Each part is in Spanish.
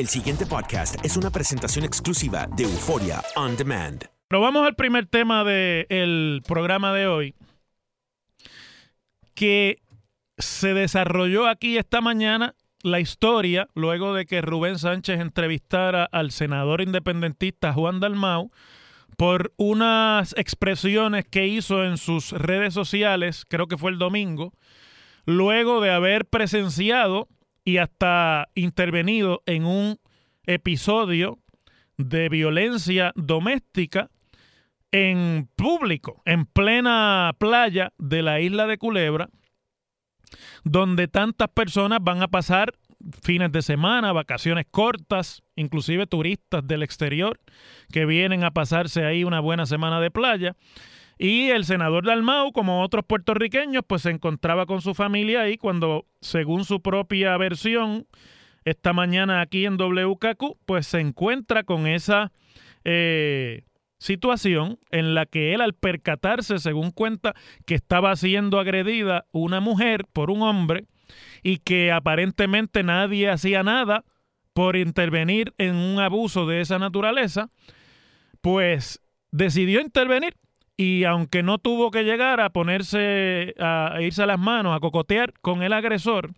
El siguiente podcast es una presentación exclusiva de Euforia On Demand. Pero vamos al primer tema del programa de hoy, que se desarrolló aquí esta mañana la historia, luego de que Rubén Sánchez entrevistara al senador independentista Juan Dalmau por unas expresiones que hizo en sus redes sociales, creo que fue el domingo, luego de haber presenciado y hasta intervenido en un episodio de violencia doméstica en público, en plena playa de la isla de Culebra, donde tantas personas van a pasar fines de semana, vacaciones cortas, inclusive turistas del exterior que vienen a pasarse ahí una buena semana de playa. Y el senador Dalmau, como otros puertorriqueños, pues se encontraba con su familia ahí cuando, según su propia versión, esta mañana aquí en WKQ, pues se encuentra con esa eh, situación en la que él al percatarse, según cuenta, que estaba siendo agredida una mujer por un hombre y que aparentemente nadie hacía nada por intervenir en un abuso de esa naturaleza, pues decidió intervenir y aunque no tuvo que llegar a ponerse a, irse a las manos, a cocotear con el agresor,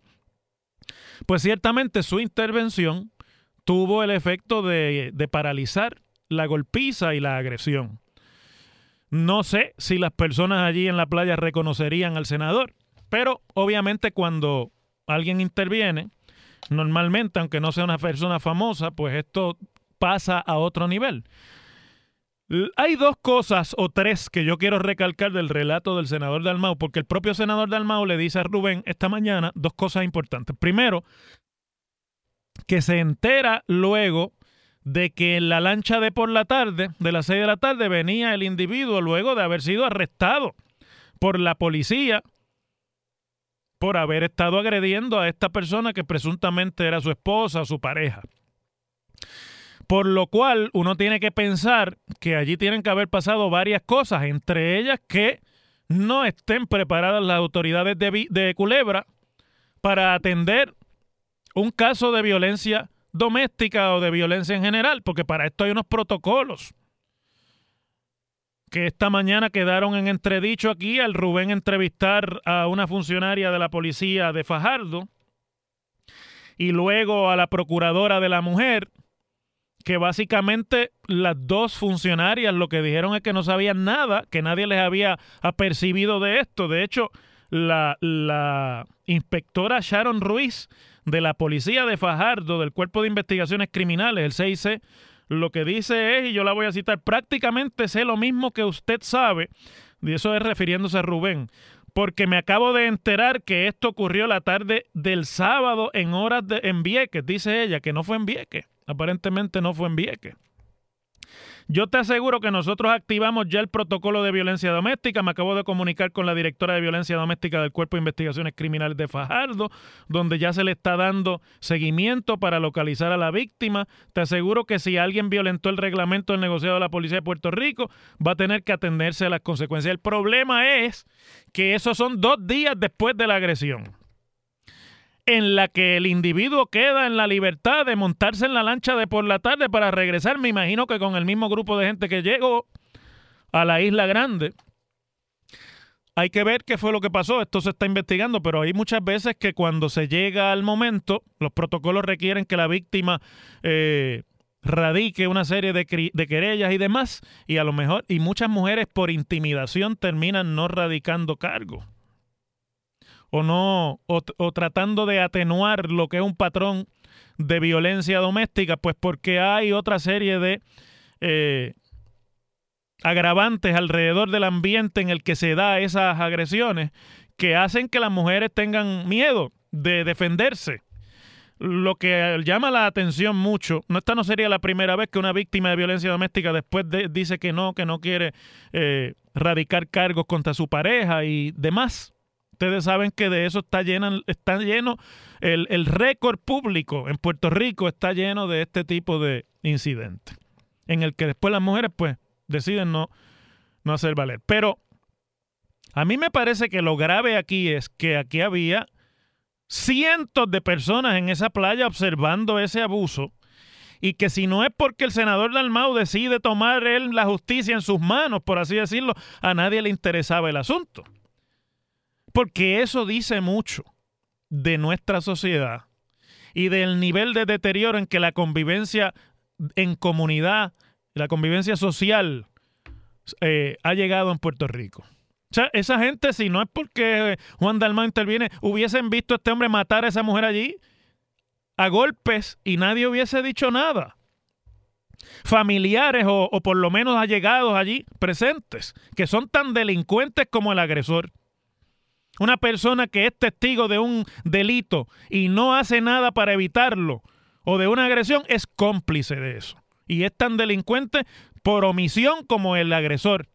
pues ciertamente su intervención tuvo el efecto de, de paralizar la golpiza y la agresión. No sé si las personas allí en la playa reconocerían al senador, pero obviamente cuando alguien interviene, normalmente, aunque no sea una persona famosa, pues esto pasa a otro nivel. Hay dos cosas o tres que yo quiero recalcar del relato del senador Dalmau, porque el propio senador Dalmau le dice a Rubén esta mañana dos cosas importantes. Primero, que se entera luego de que en la lancha de por la tarde, de las seis de la tarde, venía el individuo luego de haber sido arrestado por la policía por haber estado agrediendo a esta persona que presuntamente era su esposa o su pareja. Por lo cual uno tiene que pensar que allí tienen que haber pasado varias cosas, entre ellas que no estén preparadas las autoridades de, Culebra para atender un caso de violencia doméstica o de violencia en general, porque para esto hay unos protocolos que esta mañana quedaron en entredicho aquí al Rubén entrevistar a una funcionaria de la policía de Fajardo y luego a la procuradora de la mujer que básicamente las dos funcionarias lo que dijeron es que no sabían nada, que nadie les había apercibido de esto. De hecho, la, la inspectora Sharon Ruiz de la policía de Fajardo, del Cuerpo de Investigaciones Criminales, el CIC, lo que dice es, y yo la voy a citar, prácticamente sé lo mismo que usted sabe, y eso es refiriéndose a Rubén, porque me acabo de enterar que esto ocurrió la tarde del sábado en horas de en Vieques, dice ella, que no fue en Vieques. Aparentemente no fue en Vieques. Yo te aseguro que nosotros activamos ya el protocolo de violencia doméstica. Me acabo de comunicar con la directora de violencia doméstica del Cuerpo de Investigaciones Criminales de Fajardo, donde ya se le está dando seguimiento para localizar a la víctima. Te aseguro que si alguien violentó el reglamento del negociado de la Policía de Puerto Rico, va a tener que atenderse a las consecuencias. El problema es que esos son dos días después de la agresión en la que el individuo queda en la libertad de montarse en la lancha de por la tarde para regresar, me imagino que con el mismo grupo de gente que llegó a la isla grande. hay que ver qué fue lo que pasó, esto se está investigando, pero hay muchas veces que cuando se llega al momento, los protocolos requieren que la víctima eh, radique una serie de, de, querellas y demás, y a lo mejor, y muchas mujeres por intimidación terminan no radicando cargo. O no, o, tratando de atenuar lo que es un patrón de violencia doméstica, pues porque hay otra serie de eh, agravantes alrededor del ambiente en el que se da esas agresiones que hacen que las mujeres tengan miedo de defenderse. Lo que llama la atención mucho, no esta no sería la primera vez que una víctima de violencia doméstica después dice que no, que no quiere eh, radicar cargos contra su pareja y demás. Ustedes saben que de eso está lleno, está lleno el, el récord público en Puerto Rico está lleno de este tipo de incidentes, en el que después las mujeres pues deciden no, no hacer valer. Pero a mí me parece que lo grave aquí es que aquí había cientos de personas en esa playa observando ese abuso y que si no es porque el senador Dalmau decide tomar él la justicia en sus manos, por así decirlo, a nadie le interesaba el asunto. Porque eso dice mucho de nuestra sociedad y del nivel de deterioro en que la convivencia en comunidad la convivencia social eh, ha llegado en Puerto Rico. O sea, esa gente, si no es porque Juan Dalmau interviene, hubiesen visto a este hombre matar a esa mujer allí a golpes y nadie hubiese dicho nada. Familiares o, o por lo menos allegados allí presentes, que son tan delincuentes como el agresor. Una persona que es testigo de un delito y no hace nada para evitarlo o de una agresión es cómplice de eso y es tan delincuente por omisión como el agresor.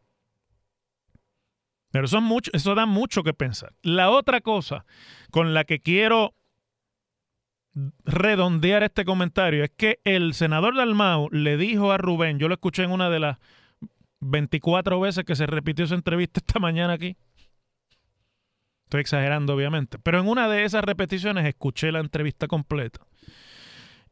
Pero eso, mucho, eso da mucho que pensar. La otra cosa con la que quiero redondear este comentario es que el senador Dalmau le dijo a Rubén, yo lo escuché en una de las 24 veces que se repitió esa entrevista esta mañana aquí. Estoy exagerando, obviamente. Pero en una de esas repeticiones escuché la entrevista completa.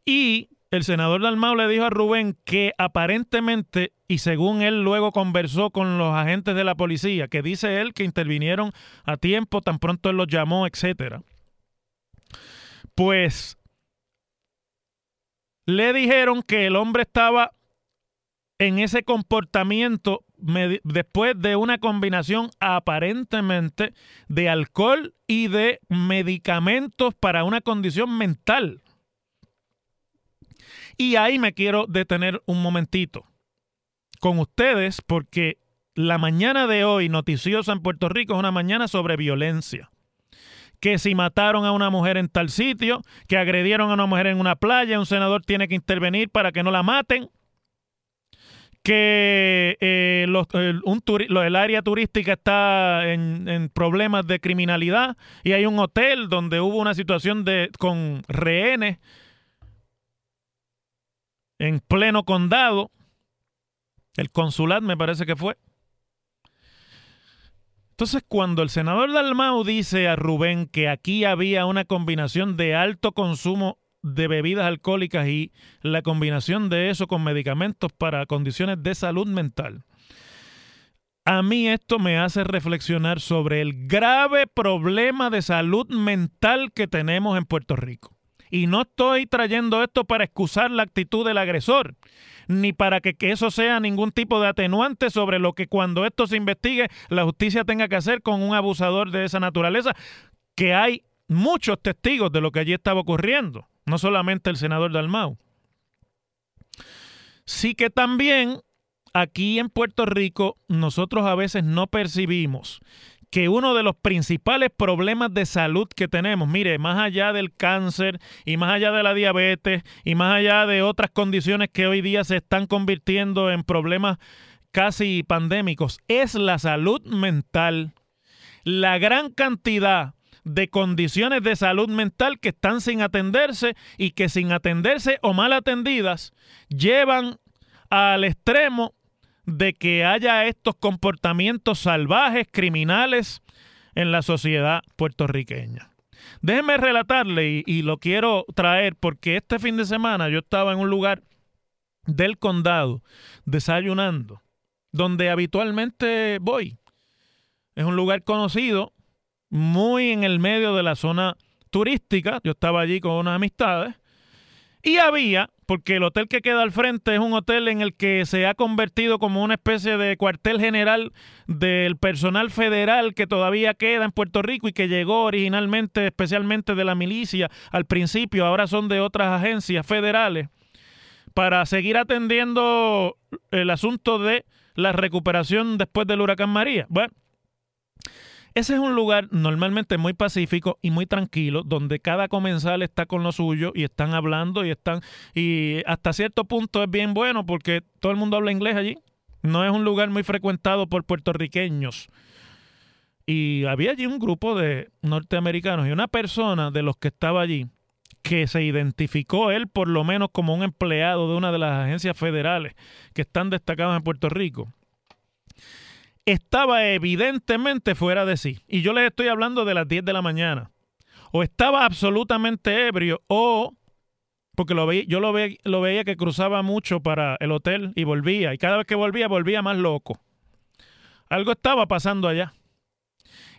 Y el senador Dalmau le dijo a Rubén que aparentemente, y según él luego conversó con los agentes de la policía, que dice él que intervinieron a tiempo, tan pronto él los llamó, etcétera. Pues le dijeron que el hombre estaba en ese comportamiento después de una combinación aparentemente de alcohol y de medicamentos para una condición mental. Y ahí me quiero detener un momentito con ustedes porque la mañana de hoy noticiosa en Puerto Rico es una mañana sobre violencia. Que si mataron a una mujer en tal sitio, que agredieron a una mujer en una playa, un senador tiene que intervenir para que no la maten. Que eh, el, área turística está en, en, problemas de criminalidad y hay un hotel donde hubo una situación de, con rehenes en pleno condado, el consulat me parece que fue. Entonces, cuando el senador Dalmau dice a Rubén que aquí había una combinación de alto consumo de bebidas alcohólicas y la combinación de eso con medicamentos para condiciones de salud mental, a mí esto me hace reflexionar sobre el grave problema de salud mental que tenemos en Puerto Rico. Y no estoy trayendo esto para excusar la actitud del agresor, ni para que, eso sea ningún tipo de atenuante sobre lo que cuando esto se investigue la justicia tenga que hacer con un abusador de esa naturaleza, que hay muchos testigos de lo que allí estaba ocurriendo, no solamente el senador Dalmau. Sí que también aquí en Puerto Rico nosotros a veces no percibimos que uno de los principales problemas de salud que tenemos, mire, más allá del cáncer y más allá de la diabetes y más allá de otras condiciones que hoy día se están convirtiendo en problemas casi pandémicos, es la salud mental. La gran cantidad de condiciones de salud mental que están sin atenderse y que sin atenderse o mal atendidas llevan al extremo de que haya estos comportamientos salvajes, criminales en la sociedad puertorriqueña. Déjenme relatarle y, lo quiero traer porque este fin de semana yo estaba en un lugar del condado desayunando, donde habitualmente voy. es un lugar conocido, muy en el medio de la zona turística. Yo estaba allí con unas amistades. Y había, porque el hotel que queda al frente es un hotel en el que se ha convertido como una especie de cuartel general del personal federal que todavía queda en Puerto Rico y que llegó originalmente, especialmente de la milicia al principio, ahora son de otras agencias federales, para seguir atendiendo el asunto de la recuperación después del huracán María. Bueno, ese es un lugar normalmente muy pacífico y muy tranquilo, donde cada comensal está con lo suyo y están hablando y están y hasta cierto punto es bien bueno porque todo el mundo habla inglés allí. No es un lugar muy frecuentado por puertorriqueños. Y había allí un grupo de norteamericanos y una persona de los que estaba allí que se identificó él por lo menos como un empleado de una de las agencias federales que están destacadas en Puerto Rico estaba evidentemente fuera de sí. Y yo les estoy hablando de las 10 de la mañana. O estaba absolutamente ebrio o porque lo veía, yo lo, lo veía que cruzaba mucho para el hotel y volvía. Y cada vez que volvía, volvía más loco. Algo estaba pasando allá.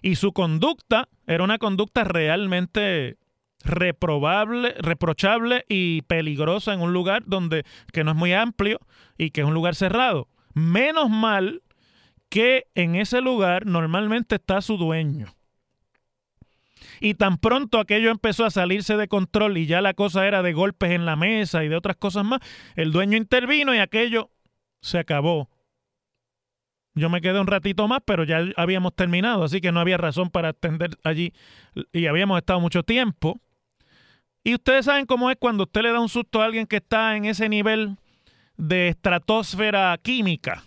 Y su conducta era una conducta realmente reprobable, reprochable y peligrosa en un lugar donde que no es muy amplio y que es un lugar cerrado. Menos mal que en ese lugar normalmente está su dueño. Y tan pronto aquello empezó a salirse de control y ya la cosa era de golpes en la mesa y de otras cosas más, el dueño intervino y aquello se acabó. Yo me quedé un ratito más, pero ya habíamos terminado, así que no había razón para atender allí y habíamos estado mucho tiempo. Y ustedes saben cómo es cuando usted le da un susto a alguien que está en ese nivel de estratosfera química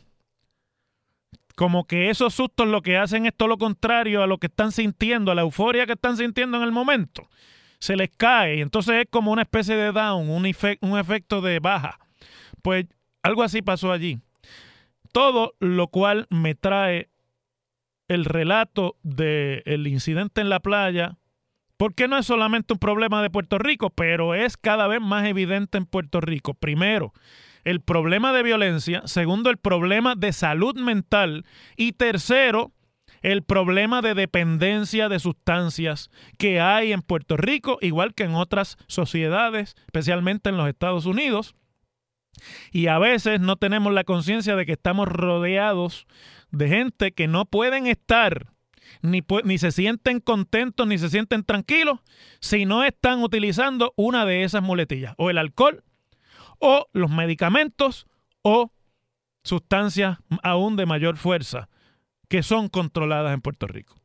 como que esos sustos lo que hacen es todo lo contrario a lo que están sintiendo, a la euforia que están sintiendo en el momento. Se les cae y entonces es como una especie de down, un, efecto de baja. Pues algo así pasó allí. Todo lo cual me trae el relato del incidente en la playa, porque no es solamente un problema de Puerto Rico, pero es cada vez más evidente en Puerto Rico. Primero, el problema de violencia, segundo, el problema de salud mental y tercero, el problema de dependencia de sustancias que hay en Puerto Rico, igual que en otras sociedades, especialmente en los Estados Unidos. Y a veces no tenemos la conciencia de que estamos rodeados de gente que no pueden estar, ni, ni, se sienten contentos, ni se sienten tranquilos, si no están utilizando una de esas muletillas, o el alcohol o los medicamentos o sustancias aún de mayor fuerza que son controladas en Puerto Rico.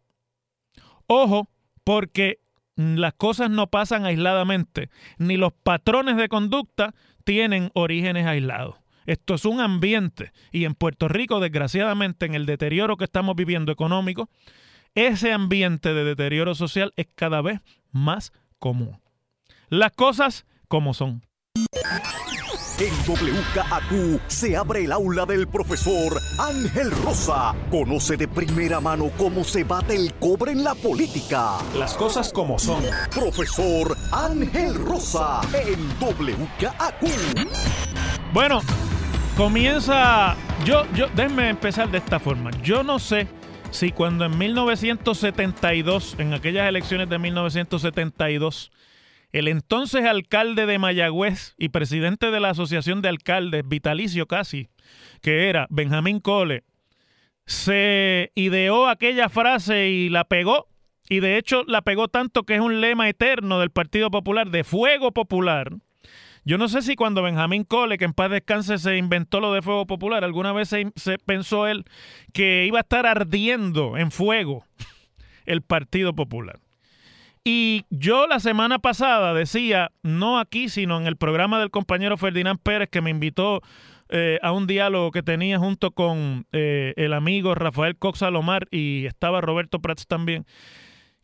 Ojo, porque las cosas no pasan aisladamente, ni los patrones de conducta tienen orígenes aislados. Esto es un ambiente y en Puerto Rico, desgraciadamente, en el deterioro que estamos viviendo económico, ese ambiente de deterioro social es cada vez más común. Las cosas como son. En WKAQ se abre el aula del profesor Ángel Rosa. Conoce de primera mano cómo se bate el cobre en la política. Las cosas como son. Profesor Ángel Rosa en WKAQ. Bueno, comienza. Yo, yo, déjenme empezar de esta forma. Yo no sé si cuando en 1972, en aquellas elecciones de 1972, el entonces alcalde de Mayagüez y presidente de la Asociación de Alcaldes, vitalicio casi, que era Benjamín Cole, se ideó aquella frase y la pegó. Y de hecho la pegó tanto que es un lema eterno del Partido Popular, de fuego popular. Yo no sé si cuando Benjamín Cole, que en paz descanse, se inventó lo de fuego popular, alguna vez se, se pensó él que iba a estar ardiendo en fuego el Partido Popular. Y yo la semana pasada decía, no aquí, sino en el programa del compañero Ferdinand Pérez, que me invitó eh, a un diálogo que tenía junto con eh, el amigo Rafael Cox Salomar y estaba Roberto Prats también,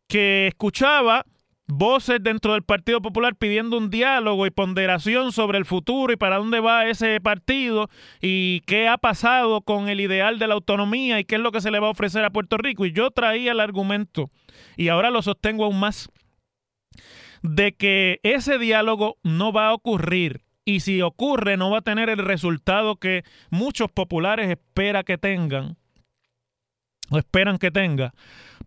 que escuchaba voces dentro del Partido Popular pidiendo un diálogo y ponderación sobre el futuro y para dónde va ese partido y qué ha pasado con el ideal de la autonomía y qué es lo que se le va a ofrecer a Puerto Rico. Y yo traía el argumento y ahora lo sostengo aún más, de que ese diálogo no va a ocurrir y si ocurre no va a tener el resultado que muchos populares esperan que tengan, o esperan que tenga,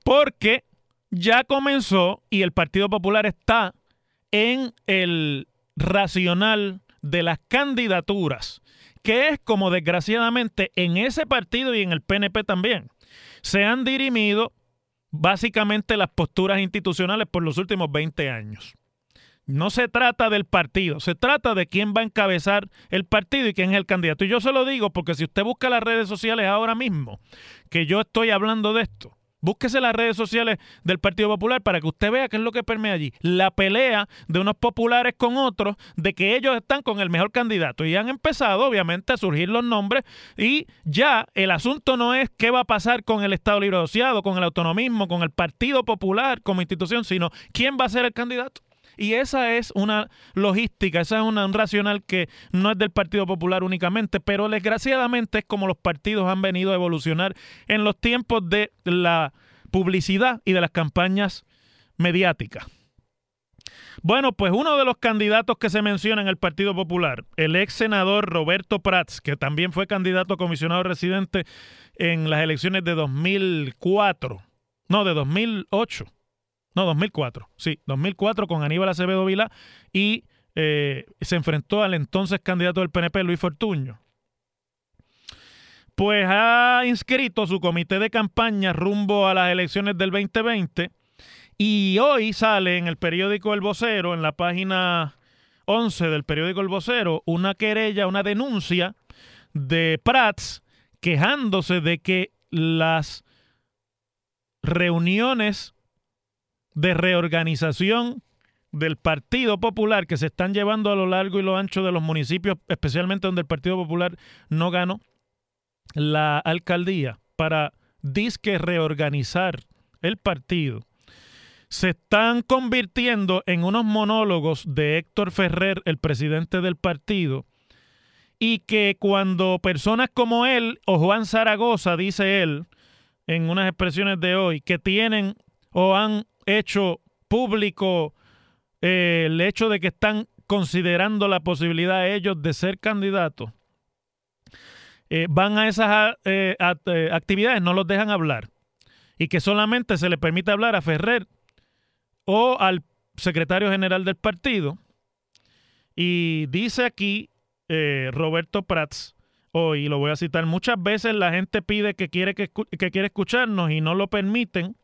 porque ya comenzó y el Partido Popular está en el racional de las candidaturas, que es como desgraciadamente en ese partido y en el PNP también se han dirimido básicamente las posturas institucionales por los últimos 20 años. No se trata del partido, se trata de quién va a encabezar el partido y quién es el candidato. Y yo se lo digo porque si usted busca las redes sociales ahora mismo, que yo estoy hablando de esto, Búsquese las redes sociales del Partido Popular para que usted vea qué es lo que permea allí. La pelea de unos populares con otros, de que ellos están con el mejor candidato. Y han empezado, obviamente, a surgir los nombres. Y ya el asunto no es qué va a pasar con el Estado Libre Asociado, con el autonomismo, con el Partido Popular como institución, sino quién va a ser el candidato. Y esa es una logística, esa es una, un racional que no es del Partido Popular únicamente, pero desgraciadamente es como los partidos han venido a evolucionar en los tiempos de la publicidad y de las campañas mediáticas. Bueno, pues uno de los candidatos que se menciona en el Partido Popular, el ex senador Roberto Prats, que también fue candidato a comisionado residente en las elecciones de 2004, no, de 2008 no, 2004. Sí, 2004 con Aníbal Acevedo Vila y eh, se enfrentó al entonces candidato del PNP, Luis Fortuño. Pues ha inscrito su comité de campaña rumbo a las elecciones del 2020 y hoy sale en el periódico El Vocero, en la página 11 del periódico El Vocero, una querella, una denuncia de Prats quejándose de que las reuniones de reorganización del Partido Popular que se están llevando a lo largo y lo ancho de los municipios, especialmente donde el Partido Popular no ganó la alcaldía, para disque reorganizar el partido, se están convirtiendo en unos monólogos de Héctor Ferrer, el presidente del partido, y que cuando personas como él o Juan Zaragoza, dice él, en unas expresiones de hoy, que tienen o han hecho público eh, el hecho de que están considerando la posibilidad ellos de ser candidatos, eh, van a esas eh, actividades, no los dejan hablar. Y que solamente se le permite hablar a Ferrer o al secretario general del partido. Y dice aquí Roberto Prats, hoy lo voy a citar, muchas veces la gente pide que quiere, que quiere escucharnos y no lo permiten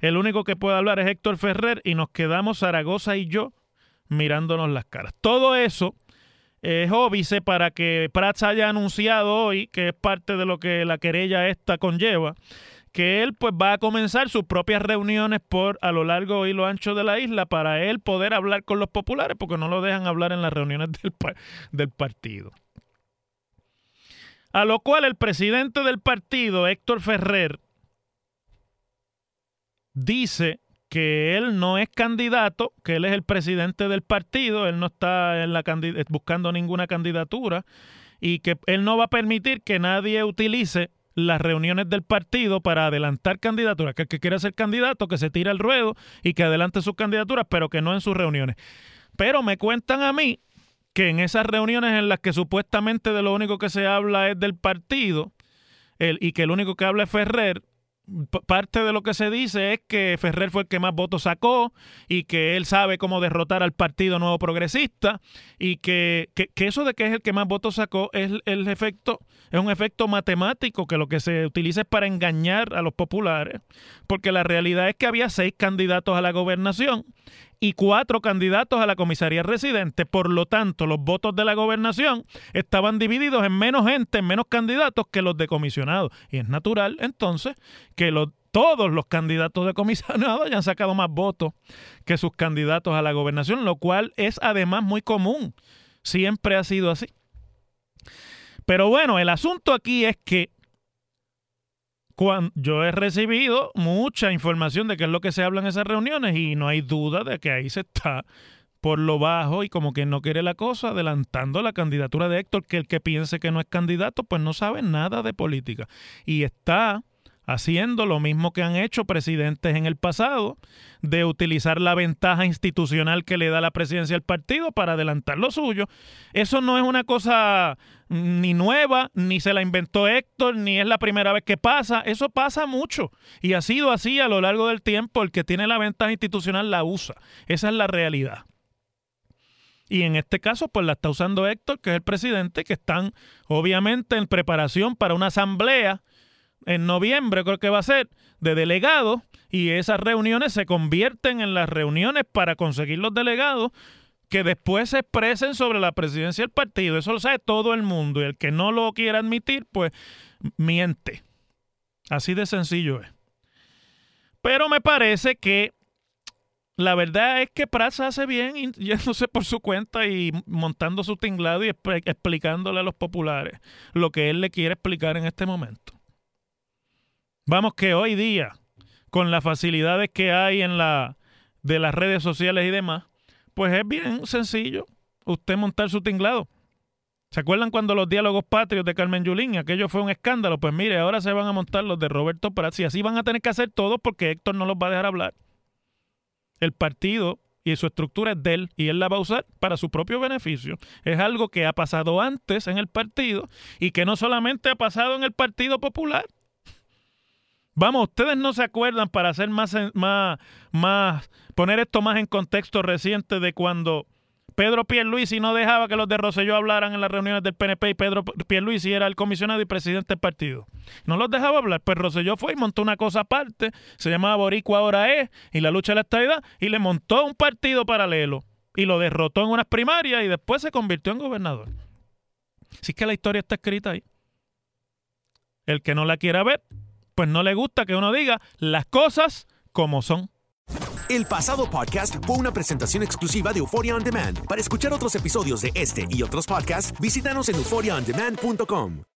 el único que puede hablar es Héctor Ferrer y nos quedamos Zaragoza y yo mirándonos las caras. Todo eso es óbice para que Prats haya anunciado hoy, que es parte de lo que la querella esta conlleva, que él pues va a comenzar sus propias reuniones por a lo largo y lo ancho de la isla para él poder hablar con los populares porque no lo dejan hablar en las reuniones del partido. A lo cual el presidente del partido, Héctor Ferrer, dice que él no es candidato, que él es el presidente del partido, él no está en la buscando ninguna candidatura y que él no va a permitir que nadie utilice las reuniones del partido para adelantar candidaturas, que el que quiera ser candidato, que se tire al ruedo y que adelante sus candidaturas, pero que no en sus reuniones. Pero me cuentan a mí que en esas reuniones en las que supuestamente de lo único que se habla es del partido y que el único que habla es Ferrer, parte de lo que se dice es que Ferrer fue el que más votos sacó y que él sabe cómo derrotar al Partido Nuevo Progresista y que, eso de que es el que más votos sacó es el efecto, es un efecto matemático que lo que se utiliza es para engañar a los populares, porque la realidad es que había seis candidatos a la gobernación y cuatro candidatos a la comisaría residente. Por lo tanto, los votos de la gobernación estaban divididos en menos gente, en menos candidatos que los de comisionados. Y es natural, entonces, que todos los candidatos de comisionado hayan sacado más votos que sus candidatos a la gobernación, lo cual es además muy común. Siempre ha sido así. Pero bueno, el asunto aquí es que yo he recibido mucha información de qué es lo que se habla en esas reuniones y no hay duda de que ahí se está por lo bajo y como que no quiere la cosa, adelantando la candidatura de Héctor, que el que piense que no es candidato, pues no sabe nada de política. Y está haciendo lo mismo que han hecho presidentes en el pasado, de utilizar la ventaja institucional que le da la presidencia al partido para adelantar lo suyo. Eso no es una cosa ni nueva, ni se la inventó Héctor, ni es la primera vez que pasa. Eso pasa mucho y ha sido así a lo largo del tiempo. El que tiene la ventaja institucional la usa. Esa es la realidad. Y en este caso, pues la está usando Héctor, que es el presidente, que están obviamente en preparación para una asamblea en noviembre, creo que va a ser, de delegados, y esas reuniones se convierten en las reuniones para conseguir los delegados que después se expresen sobre la presidencia del partido. Eso lo sabe todo el mundo, y el que no lo quiera admitir, pues miente. Así de sencillo es. Pero me parece que la verdad es que Praza hace bien yéndose por su cuenta y montando su tinglado y explicándole a los populares lo que él le quiere explicar en este momento. Vamos que hoy día, con las facilidades que hay en la de las redes sociales y demás, pues es bien sencillo usted montar su tinglado. ¿Se acuerdan cuando los diálogos patrios de Carmen Yulín, aquello fue un escándalo? Pues mire, ahora se van a montar los de Roberto Praza y así van a tener que hacer todo porque Héctor no los va a dejar hablar el partido y su estructura es de él y él la va a usar para su propio beneficio. Es algo que ha pasado antes en el partido y que no solamente ha pasado en el Partido Popular. Vamos, ustedes no se acuerdan para hacer más, más, más, poner esto más en contexto reciente de cuando Pedro Pierluisi no dejaba que los de Roselló hablaran en las reuniones del PNP y Pedro Pierluisi era el comisionado y presidente del partido. No los dejaba hablar, pues Roselló fue y montó una cosa aparte, se llamaba Boricua Ahora Es, y la lucha de la estabilidad, y le montó un partido paralelo y lo derrotó en unas primarias y después se convirtió en gobernador. Así que la historia está escrita ahí. El que no la quiera ver, pues no le gusta que uno diga las cosas como son. El pasado podcast fue una presentación exclusiva de Euphoria On Demand. Para escuchar otros episodios de este y otros podcasts, visítanos en euphoriaondemand.com.